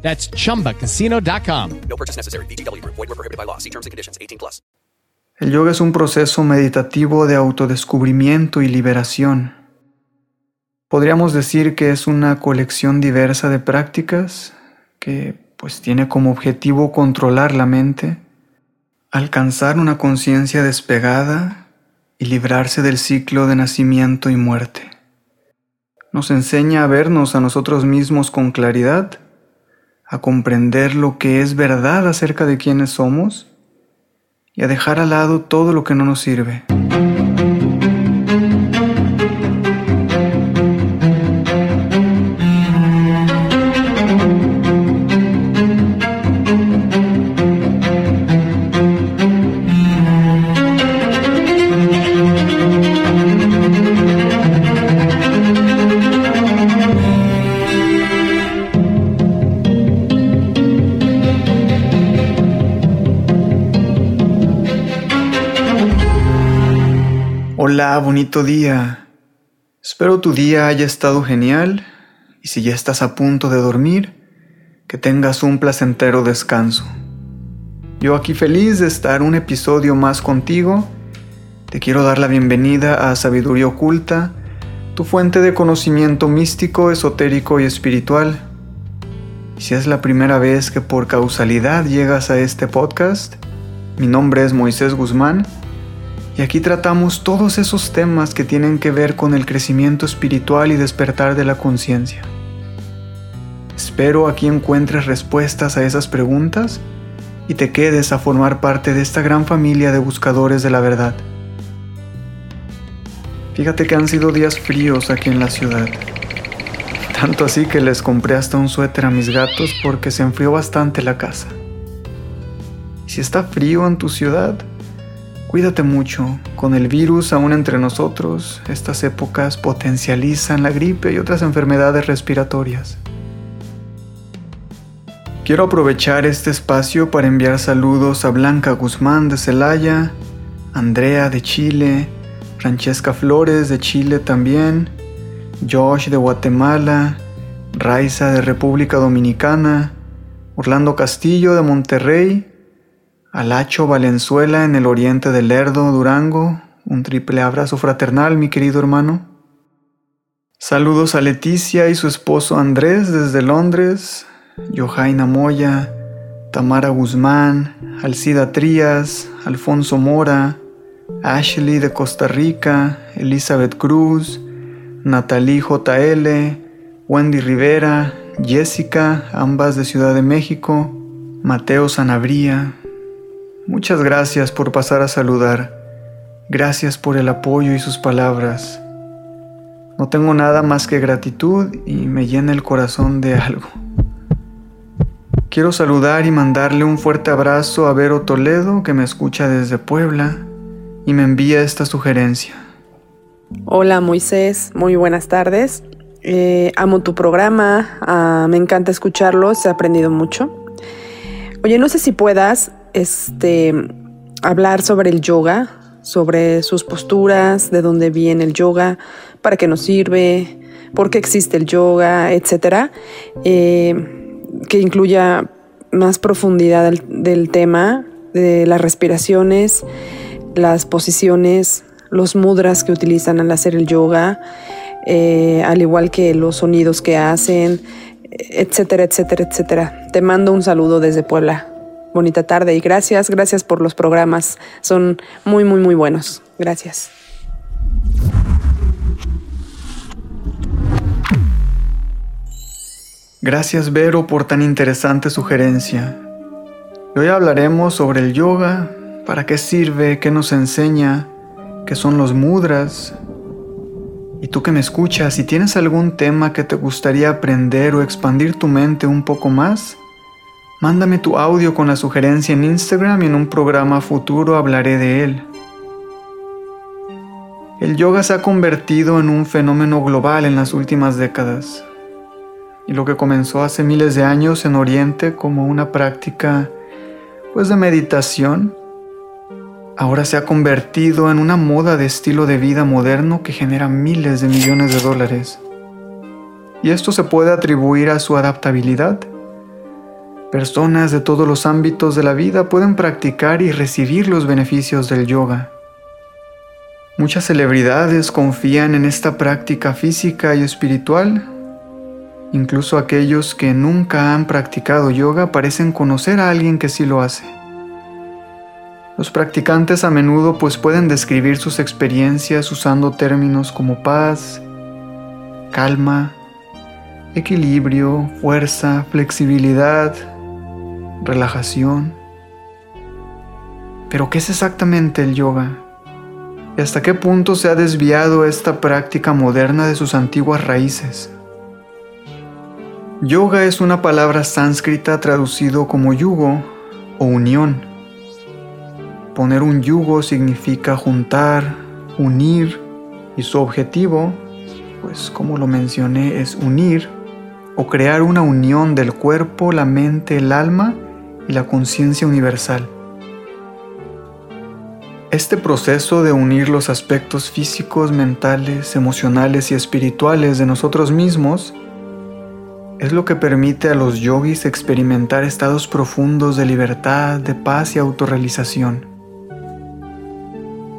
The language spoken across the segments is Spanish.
That's chumbacasino.com. No purchase necessary. BGW. Void were prohibited by law. See terms and conditions. 18 plus. El yoga es un proceso meditativo de autodescubrimiento y liberación. Podríamos decir que es una colección diversa de prácticas que pues tiene como objetivo controlar la mente, alcanzar una conciencia despegada y librarse del ciclo de nacimiento y muerte. Nos enseña a vernos a nosotros mismos con claridad a comprender lo que es verdad acerca de quiénes somos y a dejar al lado todo lo que no nos sirve. Hola, bonito día. Espero tu día haya estado genial y si ya estás a punto de dormir, que tengas un placentero descanso. Yo aquí feliz de estar un episodio más contigo, te quiero dar la bienvenida a Sabiduría Oculta, tu fuente de conocimiento místico, esotérico y espiritual. Y si es la primera vez que por causalidad llegas a este podcast, mi nombre es Moisés Guzmán y aquí tratamos todos esos temas que tienen que ver con el crecimiento espiritual y despertar de la conciencia. Espero aquí encuentres respuestas a esas preguntas y te quedes a formar parte de esta gran familia de buscadores de la verdad. Fíjate que han sido días fríos aquí en la ciudad. Tanto así que les compré hasta un suéter a mis gatos porque se enfrió bastante la casa. Si está frío en tu ciudad, Cuídate mucho, con el virus aún entre nosotros, estas épocas potencializan la gripe y otras enfermedades respiratorias. Quiero aprovechar este espacio para enviar saludos a Blanca Guzmán de Celaya, Andrea de Chile, Francesca Flores de Chile también, Josh de Guatemala, Raiza de República Dominicana, Orlando Castillo de Monterrey, Alacho Valenzuela en el oriente del Lerdo, Durango. Un triple abrazo fraternal, mi querido hermano. Saludos a Leticia y su esposo Andrés desde Londres, Johaina Moya, Tamara Guzmán, Alcida Trías, Alfonso Mora, Ashley de Costa Rica, Elizabeth Cruz, Natalie JL, Wendy Rivera, Jessica, ambas de Ciudad de México, Mateo Sanabria, Muchas gracias por pasar a saludar. Gracias por el apoyo y sus palabras. No tengo nada más que gratitud y me llena el corazón de algo. Quiero saludar y mandarle un fuerte abrazo a Vero Toledo que me escucha desde Puebla y me envía esta sugerencia. Hola Moisés, muy buenas tardes. Eh, amo tu programa, ah, me encanta escucharlo, se ha aprendido mucho. Oye, no sé si puedas este, hablar sobre el yoga, sobre sus posturas, de dónde viene el yoga, para qué nos sirve, por qué existe el yoga, etcétera, eh, que incluya más profundidad del, tema, de las respiraciones, las posiciones, los mudras que utilizan al hacer el yoga, eh, al igual que los sonidos que hacen, etcétera, etcétera, etcétera. Te mando un saludo desde Puebla bonita tarde y gracias, gracias por los programas. Son muy, muy, muy buenos. Gracias. Gracias Vero por tan interesante sugerencia. hoy hablaremos sobre el yoga, para qué sirve, qué nos enseña, qué son los mudras. Y tú que me escuchas, si tienes algún tema que te gustaría aprender o expandir tu mente un poco más, Mándame tu audio con la sugerencia en Instagram y en un programa futuro hablaré de él. El yoga se ha convertido en un fenómeno global en las últimas décadas. Y lo que comenzó hace miles de años en Oriente como una práctica pues de meditación, ahora se ha convertido en una moda de estilo de vida moderno que genera miles de millones de dólares. Y esto se puede atribuir a su adaptabilidad Personas de todos los ámbitos de la vida pueden practicar y recibir los beneficios del yoga. Muchas celebridades confían en esta práctica física y espiritual. Incluso aquellos que nunca han practicado yoga parecen conocer a alguien que sí lo hace. Los practicantes a menudo pues pueden describir sus experiencias usando términos como paz, calma, equilibrio, fuerza, flexibilidad, relajación. Pero ¿qué es exactamente el yoga? ¿Y hasta qué punto se ha desviado esta práctica moderna de sus antiguas raíces? Yoga es una palabra sánscrita traducido como yugo o unión. Poner un yugo significa juntar, unir, y su objetivo, pues como lo mencioné, es unir o crear una unión del cuerpo, la mente, el alma y la conciencia universal. Este proceso de unir los aspectos físicos, mentales, emocionales y espirituales de nosotros mismos es lo que permite a los yogis experimentar estados profundos de libertad, de paz y autorrealización.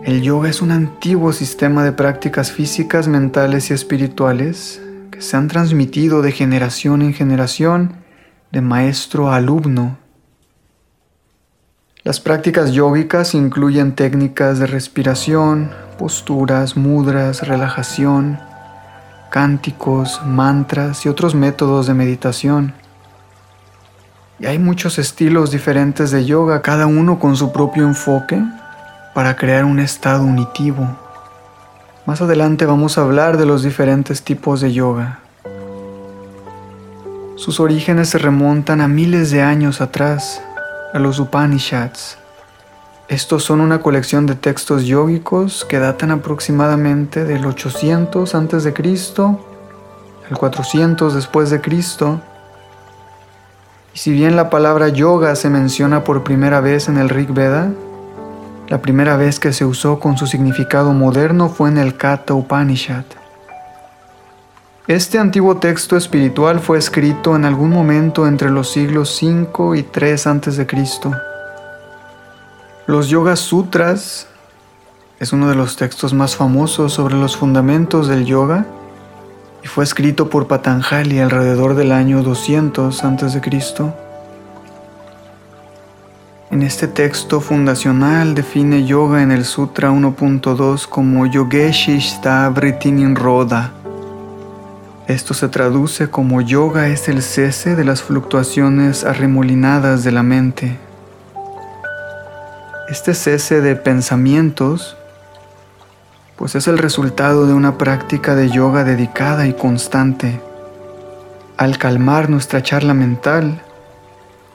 El yoga es un antiguo sistema de prácticas físicas, mentales y espirituales que se han transmitido de generación en generación, de maestro a alumno, las prácticas yógicas incluyen técnicas de respiración, posturas, mudras, relajación, cánticos, mantras y otros métodos de meditación. Y hay muchos estilos diferentes de yoga, cada uno con su propio enfoque para crear un estado unitivo. Más adelante vamos a hablar de los diferentes tipos de yoga. Sus orígenes se remontan a miles de años atrás, a los Upanishads. Estos son una colección de textos yógicos que datan aproximadamente del 800 a.C. al 400 después de Cristo. Y si bien la palabra yoga se menciona por primera vez en el Rig Veda, la primera vez que se usó con su significado moderno fue en el Katha Upanishad. Este antiguo texto espiritual fue escrito en algún momento entre los siglos 5 y 3 a.C. Los Yoga Sutras es uno de los textos más famosos sobre los fundamentos del yoga y fue escrito por Patanjali alrededor del año 200 a.C. En este texto fundacional define yoga en el Sutra 1.2 como Yogeshishta Vritin Roda esto se traduce como yoga es el cese de las fluctuaciones arremolinadas de la mente. Este cese de pensamientos pues es el resultado de una práctica de yoga dedicada y constante. Al calmar nuestra charla mental,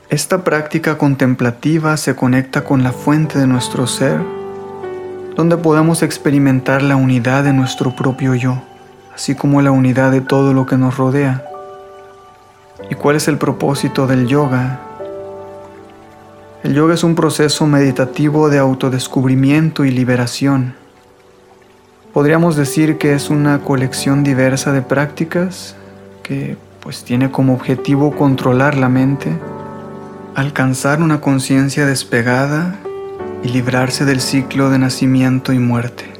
esta práctica contemplativa se conecta con la fuente de nuestro ser, donde podamos experimentar la unidad de nuestro propio yo así como la unidad de todo lo que nos rodea. ¿Y cuál es el propósito del yoga? El yoga es un proceso meditativo de autodescubrimiento y liberación. Podríamos decir que es una colección diversa de prácticas que pues tiene como objetivo controlar la mente, alcanzar una conciencia despegada y librarse del ciclo de nacimiento y muerte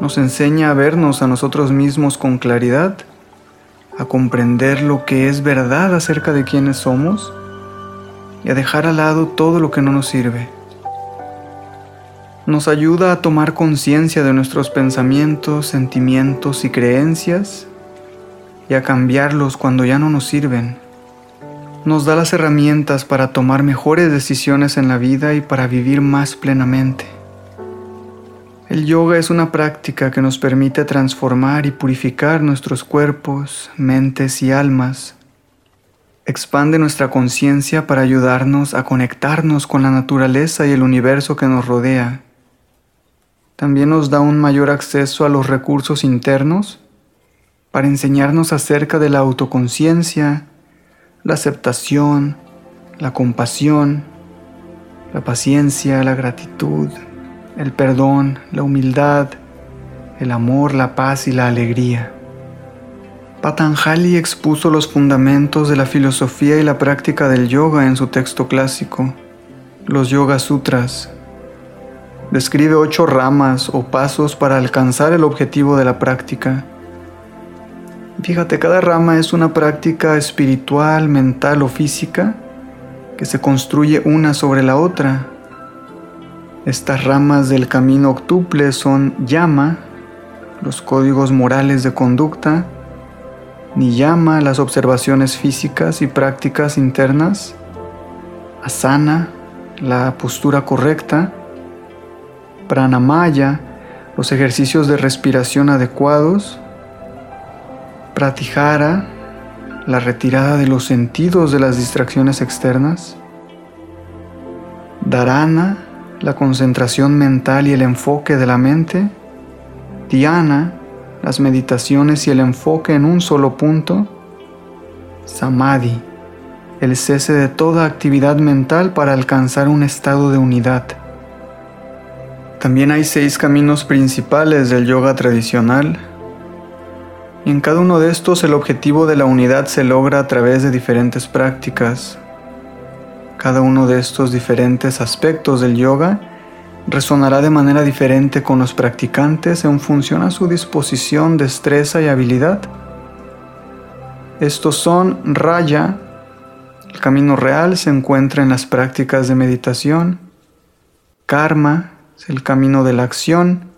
nos enseña a vernos a nosotros mismos con claridad, a comprender lo que es verdad acerca de quiénes somos y a dejar al lado todo lo que no nos sirve. Nos ayuda a tomar conciencia de nuestros pensamientos, sentimientos y creencias y a cambiarlos cuando ya no nos sirven. Nos da las herramientas para tomar mejores decisiones en la vida y para vivir más plenamente. El yoga es una práctica que nos permite transformar y purificar nuestros cuerpos, mentes y almas. expande nuestra conciencia para ayudarnos a conectarnos con la naturaleza y el universo que nos rodea. También nos da un mayor acceso a los recursos internos para enseñarnos acerca de la autoconciencia, la aceptación, la compasión, la paciencia, la gratitud, el perdón, la humildad, el amor, la paz y la alegría. Patanjali expuso los fundamentos de la filosofía y la práctica del yoga en su texto clásico, los Yoga Sutras. Describe ocho ramas o pasos para alcanzar el objetivo de la práctica. Fíjate, cada rama es una práctica espiritual, mental o física que se construye una sobre la otra. Estas ramas del camino octuple son llama, los códigos morales de conducta, ni llama las observaciones físicas y prácticas internas, asana, la postura correcta, pranamaya, los ejercicios de respiración adecuados, pratihara, la retirada de los sentidos de las distracciones externas, dharana, la concentración mental y el enfoque de la mente, dhyana, las meditaciones y el enfoque en un solo punto, samadhi, el cese de toda actividad mental para alcanzar un estado de unidad. También hay seis caminos principales del yoga tradicional. En cada uno de estos el objetivo de la unidad se logra a través de diferentes prácticas. Cada uno de estos diferentes aspectos del yoga resonará de manera diferente con los practicantes en función a su disposición, destreza y habilidad. Estos son Raya, el camino real se encuentra en las prácticas de meditación. Karma, el camino de la acción,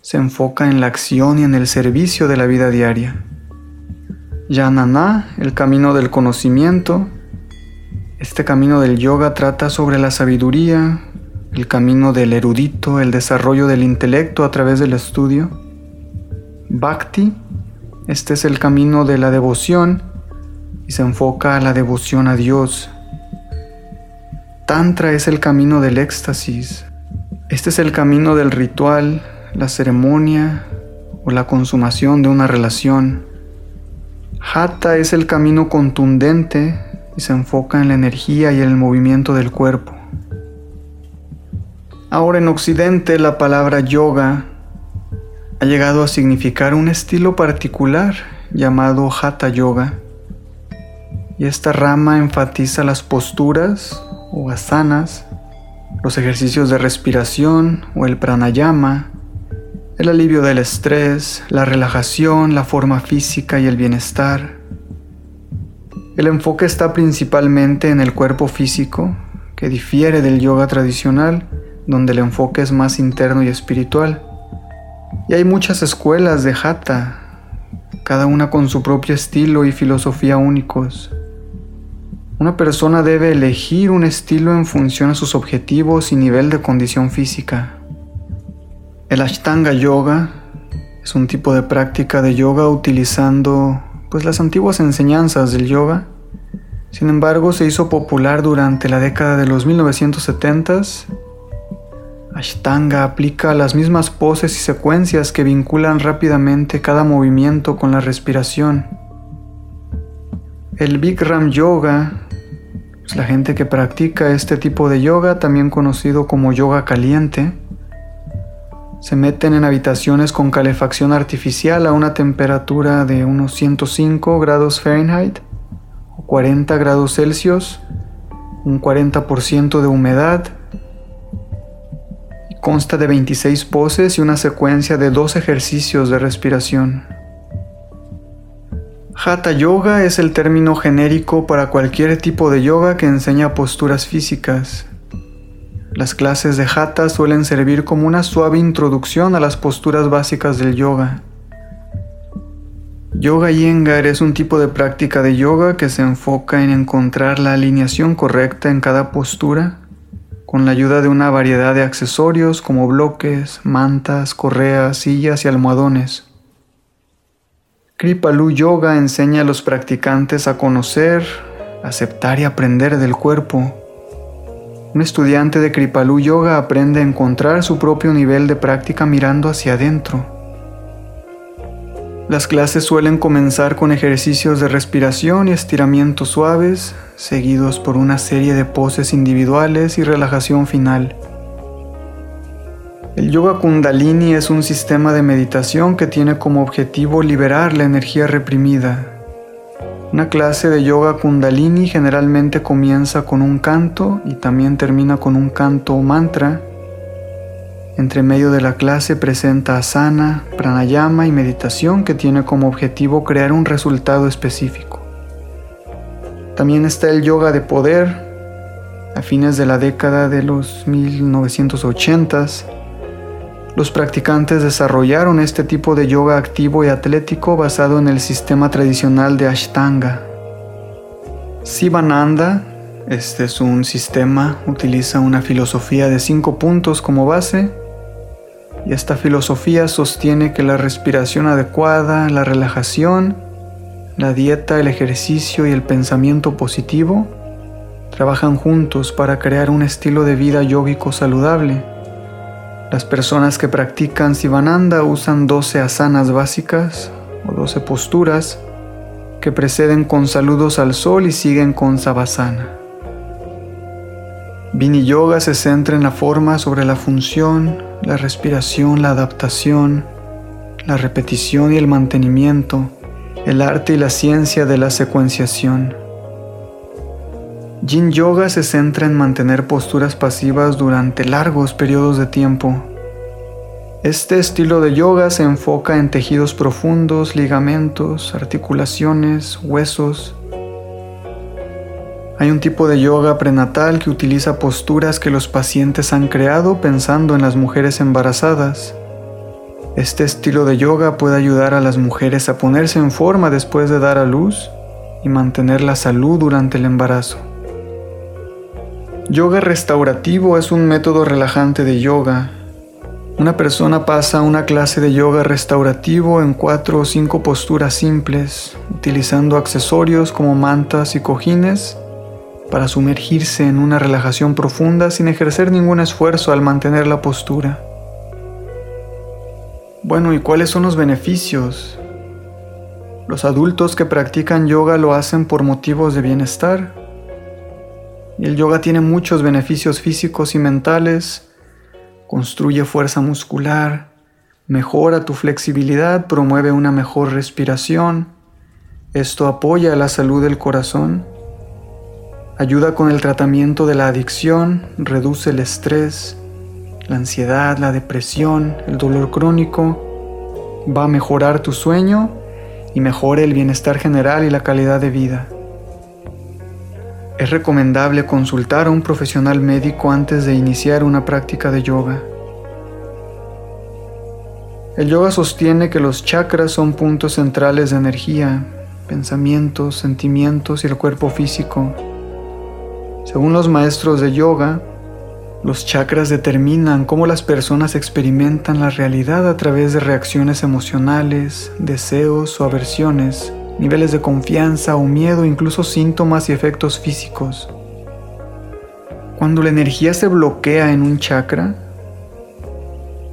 se enfoca en la acción y en el servicio de la vida diaria. Yanana, el camino del conocimiento. Este camino del yoga trata sobre la sabiduría, el camino del erudito, el desarrollo del intelecto a través del estudio. Bhakti, este es el camino de la devoción y se enfoca a la devoción a Dios. Tantra es el camino del éxtasis. Este es el camino del ritual, la ceremonia o la consumación de una relación. Hatha es el camino contundente y se enfoca en la energía y el movimiento del cuerpo. Ahora en Occidente la palabra yoga ha llegado a significar un estilo particular llamado Hatha Yoga. Y esta rama enfatiza las posturas o asanas, los ejercicios de respiración o el pranayama, el alivio del estrés, la relajación, la forma física y el bienestar. El enfoque está principalmente en el cuerpo físico, que difiere del yoga tradicional, donde el enfoque es más interno y espiritual. Y hay muchas escuelas de Hatha, cada una con su propio estilo y filosofía únicos. Una persona debe elegir un estilo en función a sus objetivos y nivel de condición física. El Ashtanga Yoga es un tipo de práctica de yoga utilizando pues las antiguas enseñanzas del yoga. Sin embargo, se hizo popular durante la década de los 1970s Ashtanga aplica las mismas poses y secuencias que vinculan rápidamente cada movimiento con la respiración. El Bikram Yoga es la gente que practica este tipo de yoga, también conocido como yoga caliente. Se meten en habitaciones con calefacción artificial a una temperatura de unos 105 grados Fahrenheit o 40 grados Celsius, un 40% de humedad Consta de 26 poses y una secuencia de dos ejercicios de respiración. Hatha Yoga es el término genérico para cualquier tipo de yoga que enseña posturas físicas. Las clases de Hatha suelen servir como una suave introducción a las posturas básicas del yoga. Yoga Iyengar es un tipo de práctica de yoga que se enfoca en encontrar la alineación correcta en cada postura con la ayuda de una variedad de accesorios como bloques, mantas, correas, sillas y almohadones. Kripalu Yoga enseña a los practicantes a conocer, aceptar y aprender del cuerpo. Un estudiante de Kripalu Yoga aprende a encontrar su propio nivel de práctica mirando hacia adentro. Las clases suelen comenzar con ejercicios de respiración y estiramientos suaves, seguidos por una serie de poses individuales y relajación final. El yoga kundalini es un sistema de meditación que tiene como objetivo liberar la energía reprimida. Una clase de yoga kundalini generalmente comienza con un canto y también termina con un canto o mantra. Entre medio de la clase presenta asana, pranayama y meditación que tiene como objetivo crear un resultado específico. También está el yoga de poder. A fines de la década de los 1980s, los practicantes desarrollaron este tipo de yoga activo y atlético basado en el sistema tradicional de Ashtanga. Sivananda, este es un sistema, utiliza una filosofía de cinco puntos como base y esta filosofía sostiene que la respiración adecuada, la relajación, la dieta, el ejercicio y el pensamiento positivo trabajan juntos para crear un estilo de vida yógico saludable. Las personas que practican Sivananda usan 12 asanas básicas o 12 posturas que preceden con saludos al sol y siguen con Savasana. Vini Yoga se centra en la forma sobre la función, la respiración, la adaptación, la repetición y el mantenimiento, el arte y la ciencia de la secuenciación. Yin Yoga se centra en mantener posturas pasivas durante largos periodos de tiempo. Este estilo de yoga se enfoca en tejidos profundos, ligamentos, articulaciones, huesos. Hay un tipo de yoga prenatal que utiliza posturas que los pacientes han creado pensando en las mujeres embarazadas. Este estilo de yoga puede ayudar a las mujeres a ponerse en forma después de dar a luz y mantener la salud durante el embarazo. Yoga restaurativo es un método relajante de yoga. Una persona pasa una clase de yoga restaurativo en cuatro o cinco posturas simples, utilizando accesorios como mantas y cojines para sumergirse en una relajación profunda sin ejercer ningún esfuerzo al mantener la postura. Bueno, ¿y cuáles son los beneficios? Los adultos que practican yoga lo hacen por motivos de bienestar el yoga tiene muchos beneficios físicos y mentales. Construye fuerza muscular, mejora tu flexibilidad, promueve una mejor respiración. Esto apoya la salud del corazón. Ayuda con el tratamiento de la adicción, reduce el estrés, la ansiedad, la depresión, el dolor crónico. Va a mejorar tu sueño y mejora el bienestar general y la calidad de vida. Es recomendable consultar a un profesional médico antes de iniciar una práctica de yoga. El yoga sostiene que los chakras son puntos centrales de energía, pensamientos, sentimientos y el cuerpo físico. Según los maestros de yoga, los chakras determinan cómo las personas experimentan la realidad a través de reacciones emocionales, deseos o aversiones niveles de confianza o miedo, incluso síntomas y efectos físicos. Cuando la energía se bloquea en un chakra,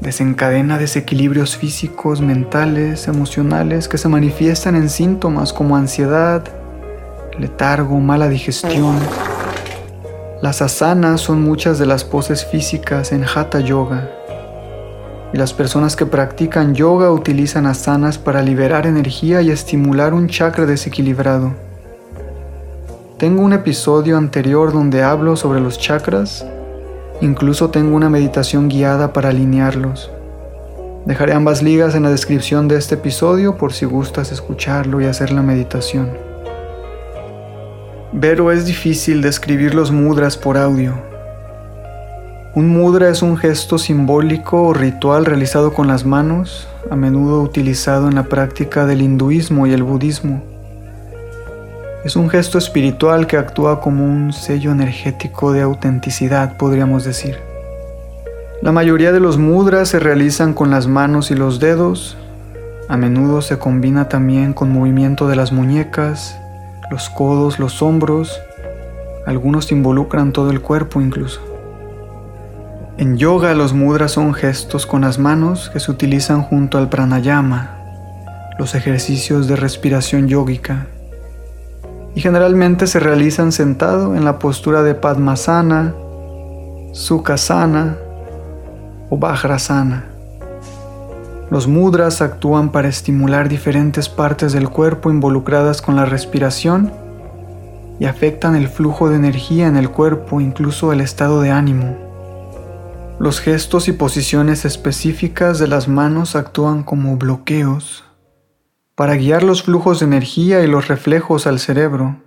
desencadena desequilibrios físicos, mentales, emocionales que se manifiestan en síntomas como ansiedad, letargo, mala digestión. Las asanas son muchas de las poses físicas en Hatha Yoga y las personas que practican yoga utilizan asanas para liberar energía y estimular un chakra desequilibrado. Tengo un episodio anterior donde hablo sobre los chakras, incluso tengo una meditación guiada para alinearlos. Dejaré ambas ligas en la descripción de este episodio por si gustas escucharlo y hacer la meditación. Pero es difícil describir los mudras por audio, un mudra es un gesto simbólico o ritual realizado con las manos, a menudo utilizado en la práctica del hinduismo y el budismo. Es un gesto espiritual que actúa como un sello energético de autenticidad, podríamos decir. La mayoría de los mudras se realizan con las manos y los dedos, a menudo se combina también con movimiento de las muñecas, los codos, los hombros, algunos involucran todo el cuerpo incluso. En yoga los mudras son gestos con las manos que se utilizan junto al pranayama, los ejercicios de respiración yógica, y generalmente se realizan sentado en la postura de Padmasana, Sukhasana o Vajrasana. Los mudras actúan para estimular diferentes partes del cuerpo involucradas con la respiración y afectan el flujo de energía en el cuerpo, incluso el estado de ánimo. Los gestos y posiciones específicas de las manos actúan como bloqueos para guiar los flujos de energía y los reflejos al cerebro.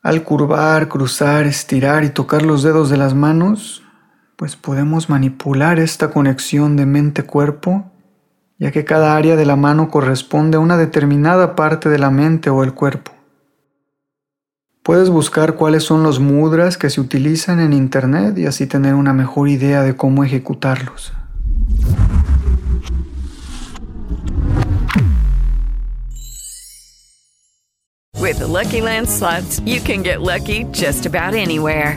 Al curvar, cruzar, estirar y tocar los dedos de las manos, pues podemos manipular esta conexión de mente-cuerpo, ya que cada área de la mano corresponde a una determinada parte de la mente o el cuerpo. Puedes buscar cuáles son los mudras que se utilizan en Internet y así tener una mejor idea de cómo ejecutarlos. With the Lucky Land you can get lucky just about anywhere.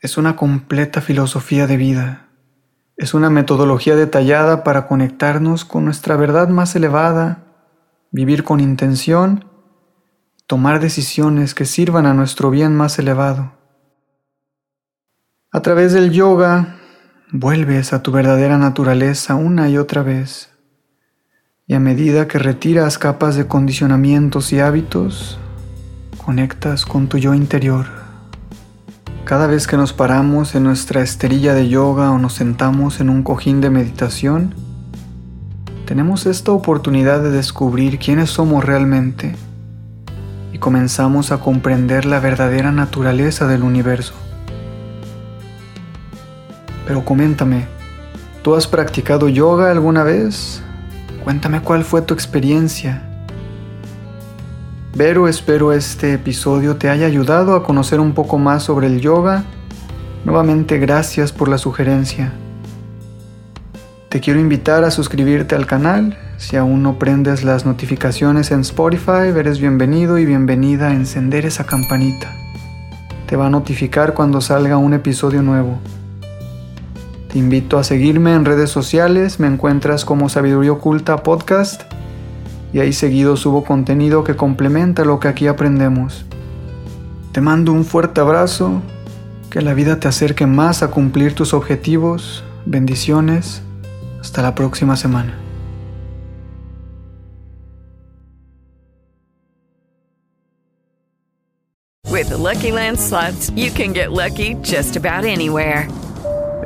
Es una completa filosofía de vida. Es una metodología detallada para conectarnos con nuestra verdad más elevada, vivir con intención, tomar decisiones que sirvan a nuestro bien más elevado. A través del yoga, vuelves a tu verdadera naturaleza una y otra vez. Y a medida que retiras capas de condicionamientos y hábitos, conectas con tu yo interior. Cada vez que nos paramos en nuestra esterilla de yoga o nos sentamos en un cojín de meditación, tenemos esta oportunidad de descubrir quiénes somos realmente y comenzamos a comprender la verdadera naturaleza del universo. Pero coméntame, ¿tú has practicado yoga alguna vez? Cuéntame cuál fue tu experiencia. Vero, espero este episodio te haya ayudado a conocer un poco más sobre el yoga. Nuevamente gracias por la sugerencia. Te quiero invitar a suscribirte al canal. Si aún no prendes las notificaciones en Spotify, eres bienvenido y bienvenida a encender esa campanita. Te va a notificar cuando salga un episodio nuevo. Te invito a seguirme en redes sociales, me encuentras como Sabiduría Oculta Podcast y ahí seguido subo contenido que complementa lo que aquí aprendemos. Te mando un fuerte abrazo, que la vida te acerque más a cumplir tus objetivos, bendiciones, hasta la próxima semana. With the Lucky Land you can get lucky just about anywhere.